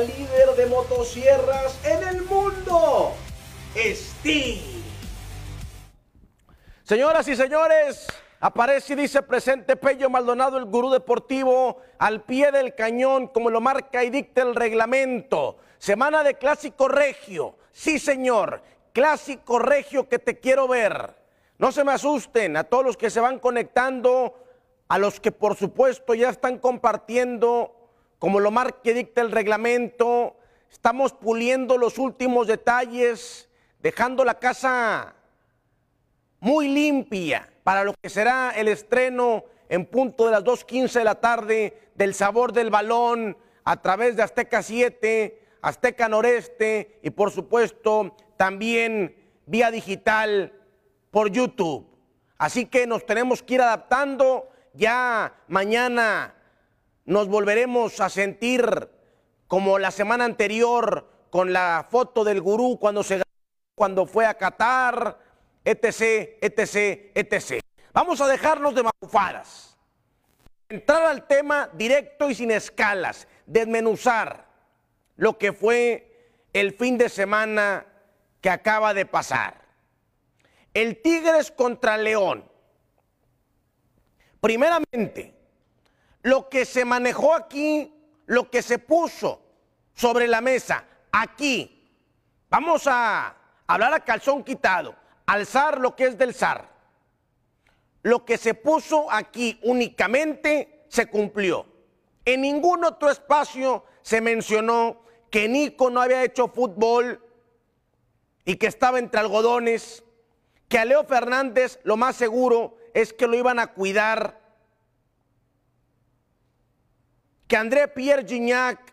líder de motosierras en el mundo, Steve. Señoras y señores, aparece y dice presente Pello Maldonado, el gurú deportivo, al pie del cañón, como lo marca y dicta el reglamento. Semana de clásico regio. Sí, señor, clásico regio que te quiero ver. No se me asusten a todos los que se van conectando, a los que por supuesto ya están compartiendo, como lo marca y dicta el reglamento. Estamos puliendo los últimos detalles, dejando la casa muy limpia para lo que será el estreno en punto de las 2.15 de la tarde del sabor del balón a través de Azteca 7, Azteca Noreste y por supuesto también vía digital por YouTube. Así que nos tenemos que ir adaptando. Ya mañana nos volveremos a sentir como la semana anterior con la foto del gurú cuando se cuando fue a Qatar, etc, etc, etc. Vamos a dejarnos de mafufaras. Entrar al tema directo y sin escalas, desmenuzar lo que fue el fin de semana que acaba de pasar. El Tigres contra León. Primeramente, lo que se manejó aquí, lo que se puso sobre la mesa, aquí, vamos a hablar a calzón quitado, alzar lo que es del zar. Lo que se puso aquí únicamente se cumplió. En ningún otro espacio se mencionó que Nico no había hecho fútbol y que estaba entre algodones, que a Leo Fernández lo más seguro es que lo iban a cuidar, que André Pierre Gignac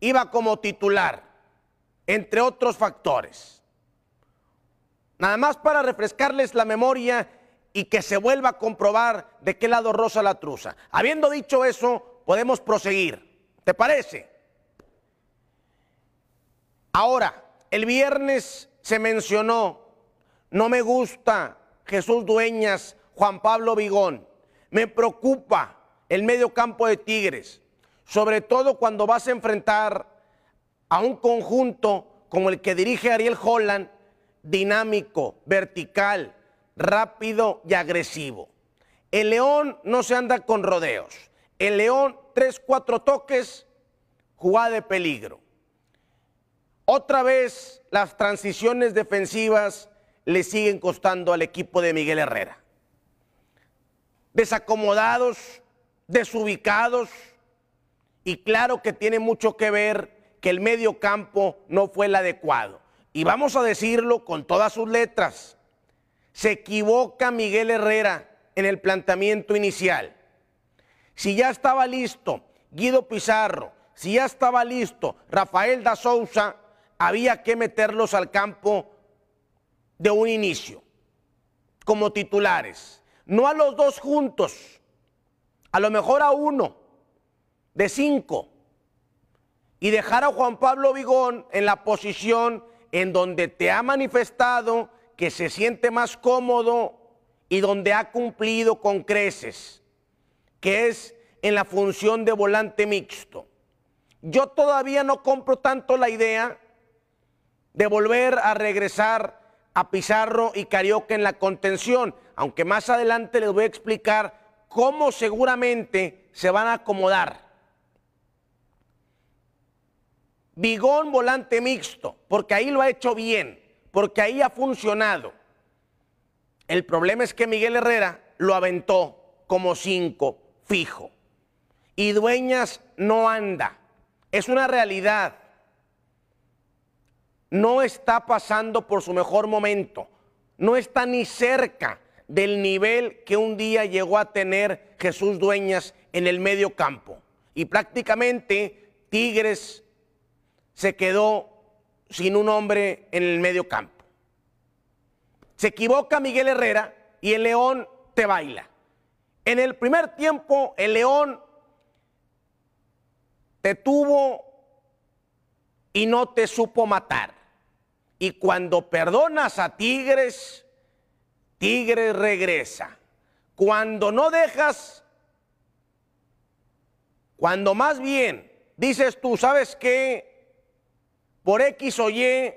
iba como titular, entre otros factores. Nada más para refrescarles la memoria y que se vuelva a comprobar de qué lado rosa la truza. Habiendo dicho eso, podemos proseguir. ¿Te parece? Ahora, el viernes se mencionó, no me gusta Jesús Dueñas, Juan Pablo Vigón, me preocupa el medio campo de Tigres, sobre todo cuando vas a enfrentar a un conjunto como el que dirige Ariel Holland, dinámico, vertical, rápido y agresivo. El León no se anda con rodeos. El León, tres, cuatro toques, jugada de peligro. Otra vez las transiciones defensivas le siguen costando al equipo de Miguel Herrera. Desacomodados, desubicados, y claro que tiene mucho que ver que el medio campo no fue el adecuado. Y vamos a decirlo con todas sus letras. Se equivoca Miguel Herrera en el planteamiento inicial. Si ya estaba listo Guido Pizarro, si ya estaba listo Rafael da Souza, había que meterlos al campo de un inicio, como titulares. No a los dos juntos, a lo mejor a uno, de cinco, y dejar a Juan Pablo Vigón en la posición en donde te ha manifestado que se siente más cómodo y donde ha cumplido con creces, que es en la función de volante mixto. Yo todavía no compro tanto la idea de volver a regresar a Pizarro y Carioca en la contención, aunque más adelante les voy a explicar cómo seguramente se van a acomodar. Bigón volante mixto, porque ahí lo ha hecho bien, porque ahí ha funcionado. El problema es que Miguel Herrera lo aventó como cinco, fijo. Y Dueñas no anda. Es una realidad no está pasando por su mejor momento, no está ni cerca del nivel que un día llegó a tener Jesús Dueñas en el medio campo. Y prácticamente Tigres se quedó sin un hombre en el medio campo. Se equivoca Miguel Herrera y el León te baila. En el primer tiempo el León te tuvo y no te supo matar. Y cuando perdonas a Tigres, Tigres regresa. Cuando no dejas, cuando más bien dices tú, ¿sabes qué? Por X o Y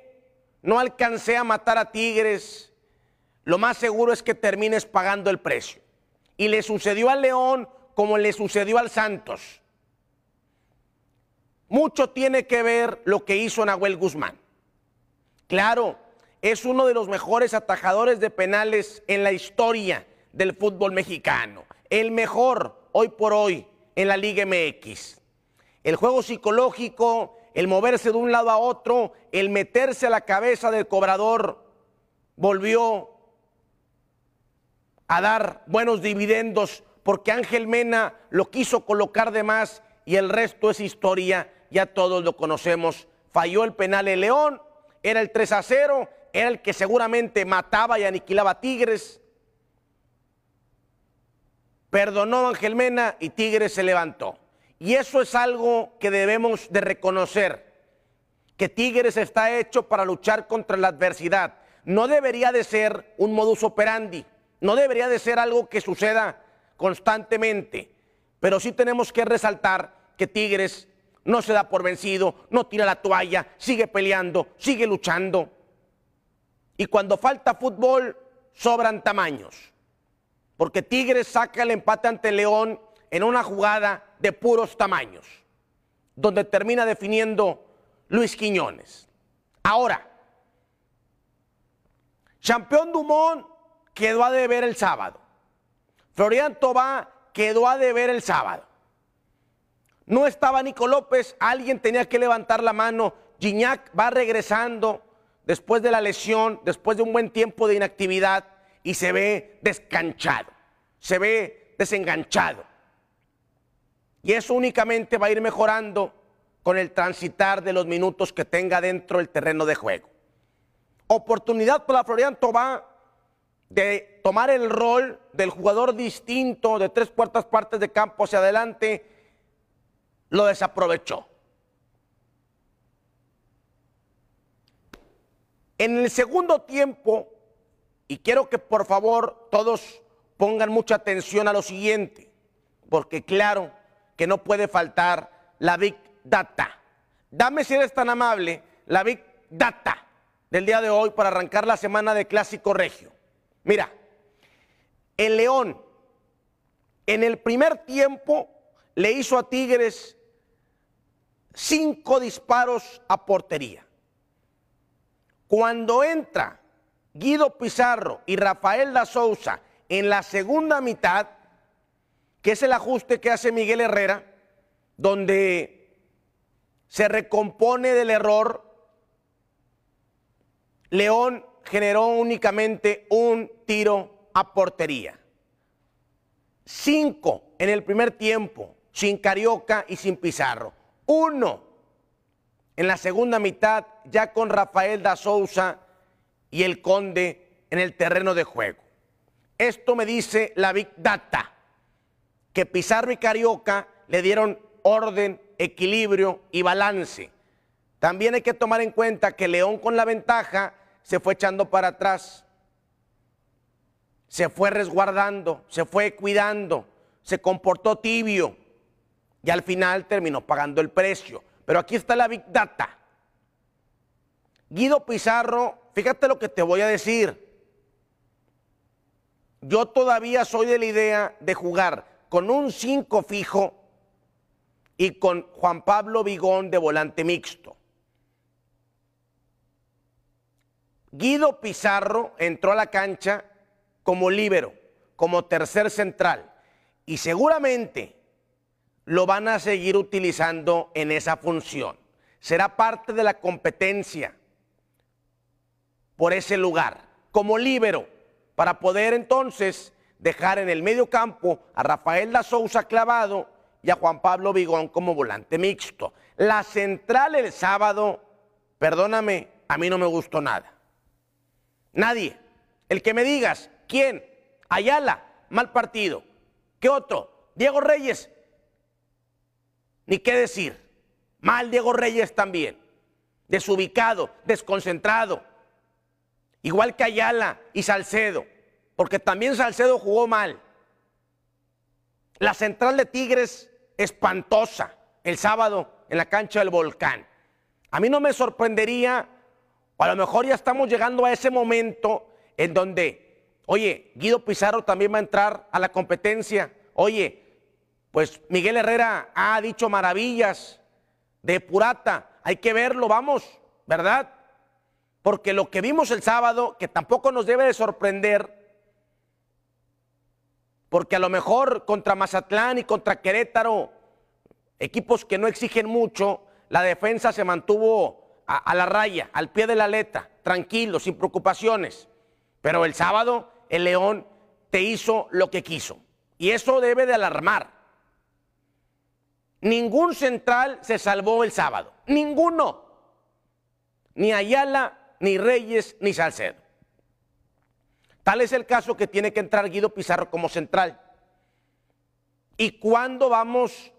no alcancé a matar a Tigres, lo más seguro es que termines pagando el precio. Y le sucedió al León como le sucedió al Santos. Mucho tiene que ver lo que hizo Nahuel Guzmán. Claro, es uno de los mejores atajadores de penales en la historia del fútbol mexicano. El mejor hoy por hoy en la Liga MX. El juego psicológico, el moverse de un lado a otro, el meterse a la cabeza del cobrador, volvió a dar buenos dividendos porque Ángel Mena lo quiso colocar de más y el resto es historia, ya todos lo conocemos. Falló el penal el León, era el 3 a 0, era el que seguramente mataba y aniquilaba a Tigres. Perdonó Ángel Mena y Tigres se levantó. Y eso es algo que debemos de reconocer, que Tigres está hecho para luchar contra la adversidad. No debería de ser un modus operandi, no debería de ser algo que suceda constantemente, pero sí tenemos que resaltar que Tigres no se da por vencido, no tira la toalla, sigue peleando, sigue luchando. Y cuando falta fútbol, sobran tamaños. Porque Tigres saca el empate ante León en una jugada de puros tamaños, donde termina definiendo Luis Quiñones. Ahora, Champion Dumont quedó a deber el sábado. Florian Tobá quedó a deber el sábado. No estaba Nico López, alguien tenía que levantar la mano. Gignac va regresando después de la lesión, después de un buen tiempo de inactividad y se ve descanchado, se ve desenganchado. Y eso únicamente va a ir mejorando con el transitar de los minutos que tenga dentro del terreno de juego. Oportunidad para Florian Tobá de tomar el rol del jugador distinto de tres cuartas partes de campo hacia adelante, lo desaprovechó. En el segundo tiempo, y quiero que por favor todos pongan mucha atención a lo siguiente, porque claro que no puede faltar la Big Data. Dame si eres tan amable la Big Data del día de hoy para arrancar la semana de Clásico Regio. Mira, el León en el primer tiempo le hizo a Tigres cinco disparos a portería. Cuando entra Guido Pizarro y Rafael da Souza en la segunda mitad, que es el ajuste que hace Miguel Herrera, donde se recompone del error, León generó únicamente un tiro a portería. Cinco en el primer tiempo, sin Carioca y sin Pizarro. Uno en la segunda mitad, ya con Rafael da Souza y el Conde en el terreno de juego. Esto me dice la Big Data, que Pizarro y Carioca le dieron orden, equilibrio y balance. También hay que tomar en cuenta que León con la ventaja se fue echando para atrás, se fue resguardando, se fue cuidando, se comportó tibio y al final terminó pagando el precio. Pero aquí está la Big Data. Guido Pizarro, fíjate lo que te voy a decir. Yo todavía soy de la idea de jugar con un 5 fijo y con Juan Pablo Vigón de volante mixto. Guido Pizarro entró a la cancha como líbero, como tercer central, y seguramente lo van a seguir utilizando en esa función. Será parte de la competencia por ese lugar, como líbero, para poder entonces dejar en el medio campo a Rafael da Souza clavado y a Juan Pablo Vigón como volante mixto. La central el sábado, perdóname, a mí no me gustó nada. Nadie. El que me digas, ¿quién? Ayala, mal partido. ¿Qué otro? Diego Reyes. Ni qué decir. Mal Diego Reyes también. Desubicado, desconcentrado. Igual que Ayala y Salcedo. Porque también Salcedo jugó mal. La central de Tigres espantosa el sábado en la cancha del volcán. A mí no me sorprendería, o a lo mejor ya estamos llegando a ese momento en donde, oye, Guido Pizarro también va a entrar a la competencia. Oye, pues Miguel Herrera ha dicho maravillas de Purata, hay que verlo, vamos, ¿verdad? Porque lo que vimos el sábado, que tampoco nos debe de sorprender, porque a lo mejor contra Mazatlán y contra Querétaro, equipos que no exigen mucho, la defensa se mantuvo a, la raya, al pie de la aleta, tranquilo, sin preocupaciones. Pero el sábado el León te hizo lo que quiso. Y eso debe de alarmar. Ningún central se salvó el sábado. Ninguno. Ni Ayala, ni Reyes, ni Salcedo. Tal es el caso que tiene que entrar Guido Pizarro como central. ¿Y cuándo vamos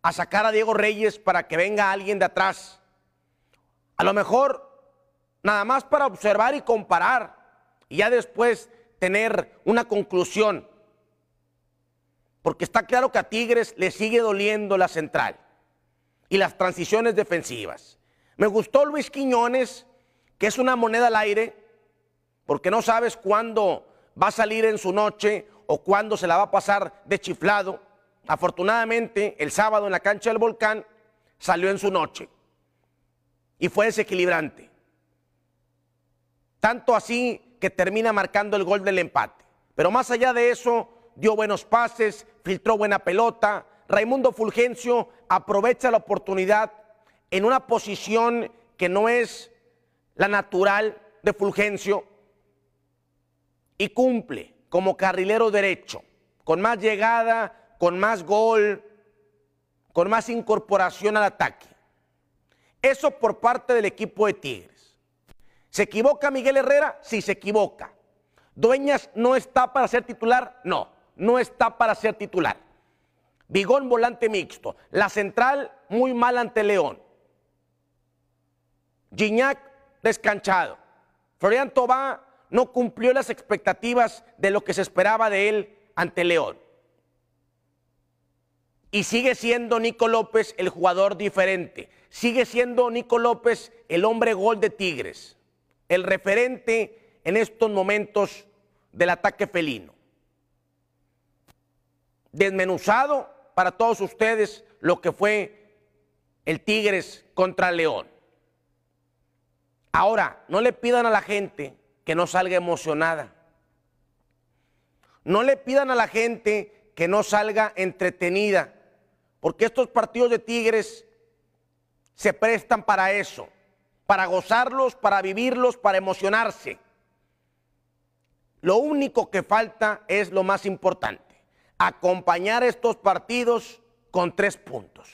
a sacar a Diego Reyes para que venga alguien de atrás? A lo mejor nada más para observar y comparar y ya después tener una conclusión porque está claro que a Tigres le sigue doliendo la central y las transiciones defensivas. Me gustó Luis Quiñones, que es una moneda al aire, porque no sabes cuándo va a salir en su noche o cuándo se la va a pasar de chiflado. Afortunadamente, el sábado en la cancha del volcán salió en su noche y fue desequilibrante. Tanto así que termina marcando el gol del empate. Pero más allá de eso, dio buenos pases, filtró buena pelota. Raimundo Fulgencio aprovecha la oportunidad en una posición que no es la natural de Fulgencio y cumple como carrilero derecho, con más llegada, con más gol, con más incorporación al ataque. Eso por parte del equipo de Tigres. ¿Se equivoca Miguel Herrera? Sí, se equivoca. ¿Dueñas no está para ser titular? No no está para ser titular. Bigón volante mixto. La central muy mal ante León. Gignac descanchado. Florian Tobá no cumplió las expectativas de lo que se esperaba de él ante León. Y sigue siendo Nico López el jugador diferente. Sigue siendo Nico López el hombre gol de Tigres. El referente en estos momentos del ataque felino desmenuzado para todos ustedes lo que fue el Tigres contra León. Ahora, no le pidan a la gente que no salga emocionada. No le pidan a la gente que no salga entretenida, porque estos partidos de Tigres se prestan para eso, para gozarlos, para vivirlos, para emocionarse. Lo único que falta es lo más importante acompañar estos partidos con tres puntos.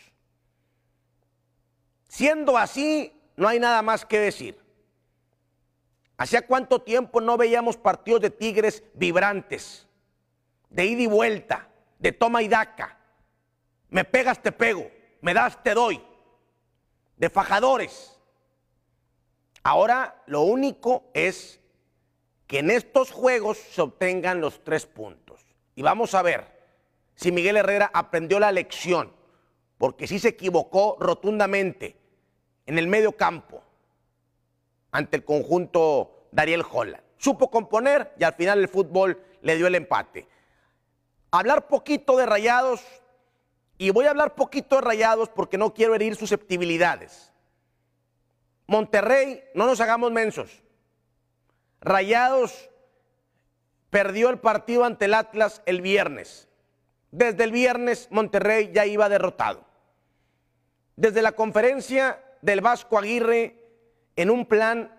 Siendo así, no hay nada más que decir. ¿Hacía cuánto tiempo no veíamos partidos de Tigres vibrantes, de ida y vuelta, de toma y daca? Me pegas, te pego, me das, te doy, de fajadores. Ahora lo único es que en estos juegos se obtengan los tres puntos. Y vamos a ver si Miguel Herrera aprendió la lección, porque sí se equivocó rotundamente en el medio campo ante el conjunto Dariel Holland. Supo componer y al final el fútbol le dio el empate. Hablar poquito de rayados, y voy a hablar poquito de rayados porque no quiero herir susceptibilidades. Monterrey, no nos hagamos mensos. Rayados perdió el partido ante el Atlas el viernes. Desde el viernes Monterrey ya iba derrotado. Desde la conferencia del Vasco Aguirre en un plan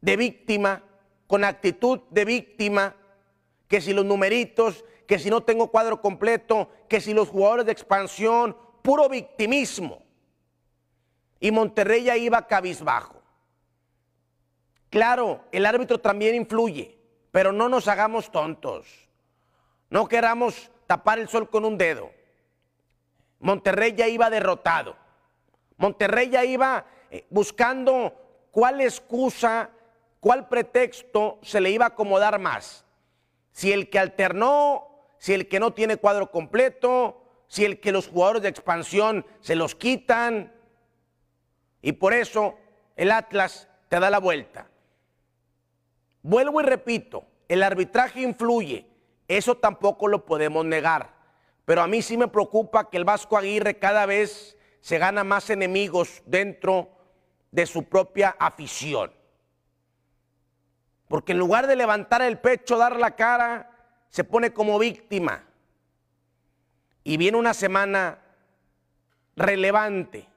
de víctima, con actitud de víctima, que si los numeritos, que si no tengo cuadro completo, que si los jugadores de expansión, puro victimismo. Y Monterrey ya iba cabizbajo. Claro, el árbitro también influye, pero no nos hagamos tontos. No queramos tapar el sol con un dedo. Monterrey ya iba derrotado. Monterrey ya iba eh, buscando cuál excusa, cuál pretexto se le iba a acomodar más. Si el que alternó, si el que no tiene cuadro completo, si el que los jugadores de expansión se los quitan. Y por eso el Atlas te da la vuelta. Vuelvo y repito, el arbitraje influye, eso tampoco lo podemos negar. Pero a mí sí me preocupa que el Vasco Aguirre cada vez se gana más enemigos dentro de su propia afición. Porque en lugar de levantar el pecho, dar la cara, se pone como víctima. Y viene una semana relevante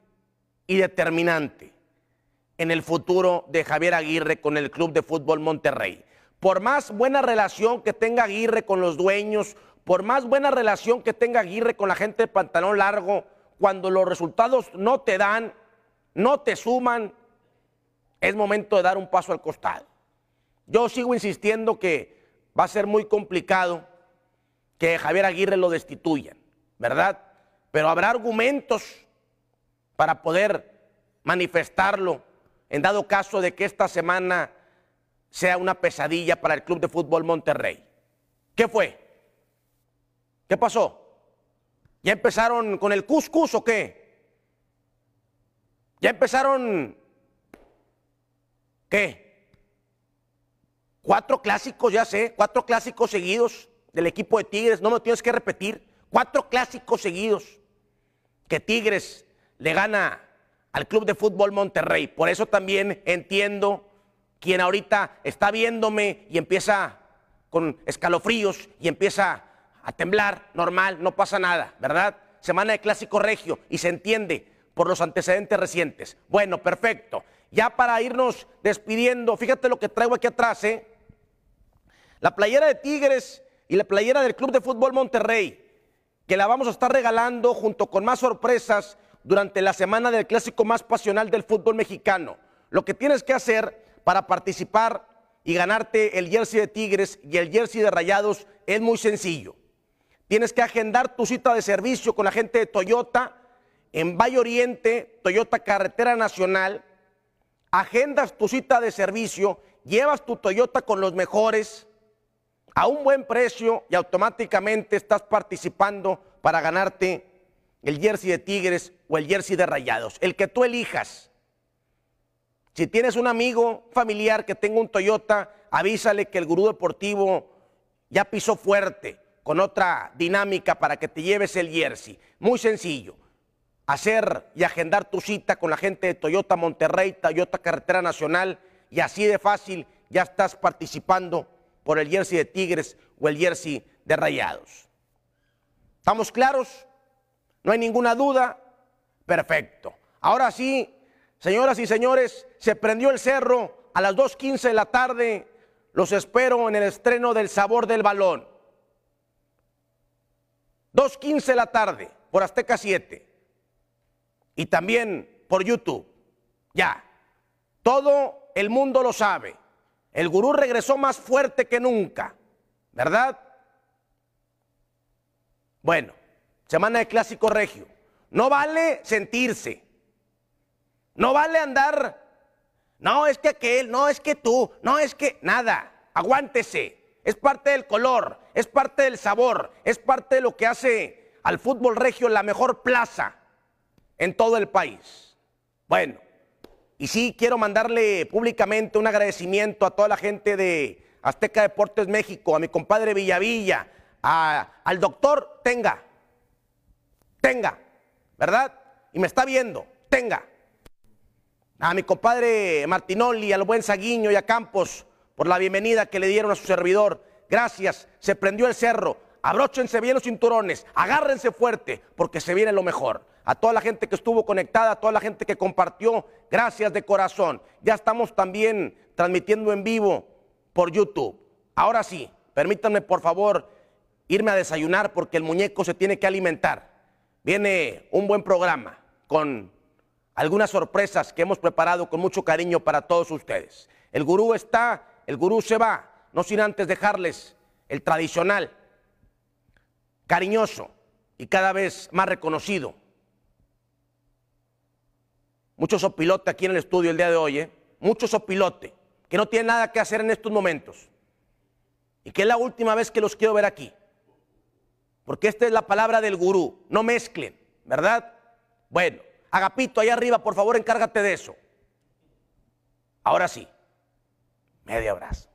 y determinante en el futuro de Javier Aguirre con el Club de Fútbol Monterrey. Por más buena relación que tenga Aguirre con los dueños, por más buena relación que tenga Aguirre con la gente de pantalón largo, cuando los resultados no te dan, no te suman, es momento de dar un paso al costado. Yo sigo insistiendo que va a ser muy complicado que Javier Aguirre lo destituyan, ¿verdad? Pero habrá argumentos para poder manifestarlo en dado caso de que esta semana sea una pesadilla para el Club de Fútbol Monterrey. ¿Qué fue? ¿Qué pasó? ¿Ya empezaron con el cuscus o qué? ¿Ya empezaron qué? Cuatro clásicos, ya sé, cuatro clásicos seguidos del equipo de Tigres, no me tienes que repetir, cuatro clásicos seguidos que Tigres le gana al Club de Fútbol Monterrey. Por eso también entiendo quien ahorita está viéndome y empieza con escalofríos y empieza a temblar, normal, no pasa nada, ¿verdad? Semana de clásico regio y se entiende por los antecedentes recientes. Bueno, perfecto. Ya para irnos despidiendo, fíjate lo que traigo aquí atrás, ¿eh? La playera de Tigres y la playera del Club de Fútbol Monterrey, que la vamos a estar regalando junto con más sorpresas durante la semana del clásico más pasional del fútbol mexicano. Lo que tienes que hacer para participar y ganarte el jersey de Tigres y el jersey de Rayados es muy sencillo. Tienes que agendar tu cita de servicio con la gente de Toyota en Valle Oriente, Toyota Carretera Nacional. Agendas tu cita de servicio, llevas tu Toyota con los mejores a un buen precio y automáticamente estás participando para ganarte el jersey de Tigres o el jersey de Rayados, el que tú elijas. Si tienes un amigo familiar que tenga un Toyota, avísale que el gurú deportivo ya pisó fuerte con otra dinámica para que te lleves el jersey. Muy sencillo. Hacer y agendar tu cita con la gente de Toyota Monterrey, Toyota Carretera Nacional y así de fácil ya estás participando por el jersey de Tigres o el jersey de Rayados. ¿Estamos claros? ¿No hay ninguna duda? Perfecto. Ahora sí, señoras y señores, se prendió el cerro a las 2.15 de la tarde. Los espero en el estreno del Sabor del Balón. 2.15 de la tarde por Azteca 7. Y también por YouTube. Ya. Todo el mundo lo sabe. El gurú regresó más fuerte que nunca. ¿Verdad? Bueno, semana de clásico regio. No vale sentirse. No vale andar. No, es que aquel, no, es que tú, no, es que nada. Aguántese. Es parte del color, es parte del sabor, es parte de lo que hace al fútbol regio la mejor plaza en todo el país. Bueno, y sí quiero mandarle públicamente un agradecimiento a toda la gente de Azteca Deportes México, a mi compadre Villavilla, al doctor Tenga, Tenga, ¿verdad? Y me está viendo, tenga. A mi compadre Martinoli, al buen Saguiño y a Campos por la bienvenida que le dieron a su servidor. Gracias, se prendió el cerro. Abróchense bien los cinturones, agárrense fuerte, porque se viene lo mejor. A toda la gente que estuvo conectada, a toda la gente que compartió, gracias de corazón. Ya estamos también transmitiendo en vivo por YouTube. Ahora sí, permítanme por favor irme a desayunar porque el muñeco se tiene que alimentar viene un buen programa con algunas sorpresas que hemos preparado con mucho cariño para todos ustedes. El gurú está, el gurú se va, no sin antes dejarles el tradicional, cariñoso y cada vez más reconocido. Mucho sopilote aquí en el estudio el día de hoy, ¿eh? mucho sopilote, que no tiene nada que hacer en estos momentos. Y que es la última vez que los quiero ver aquí porque esta es la palabra del gurú, no mezclen, ¿verdad? Bueno, Agapito, ahí arriba, por favor, encárgate de eso. Ahora sí, medio abrazo.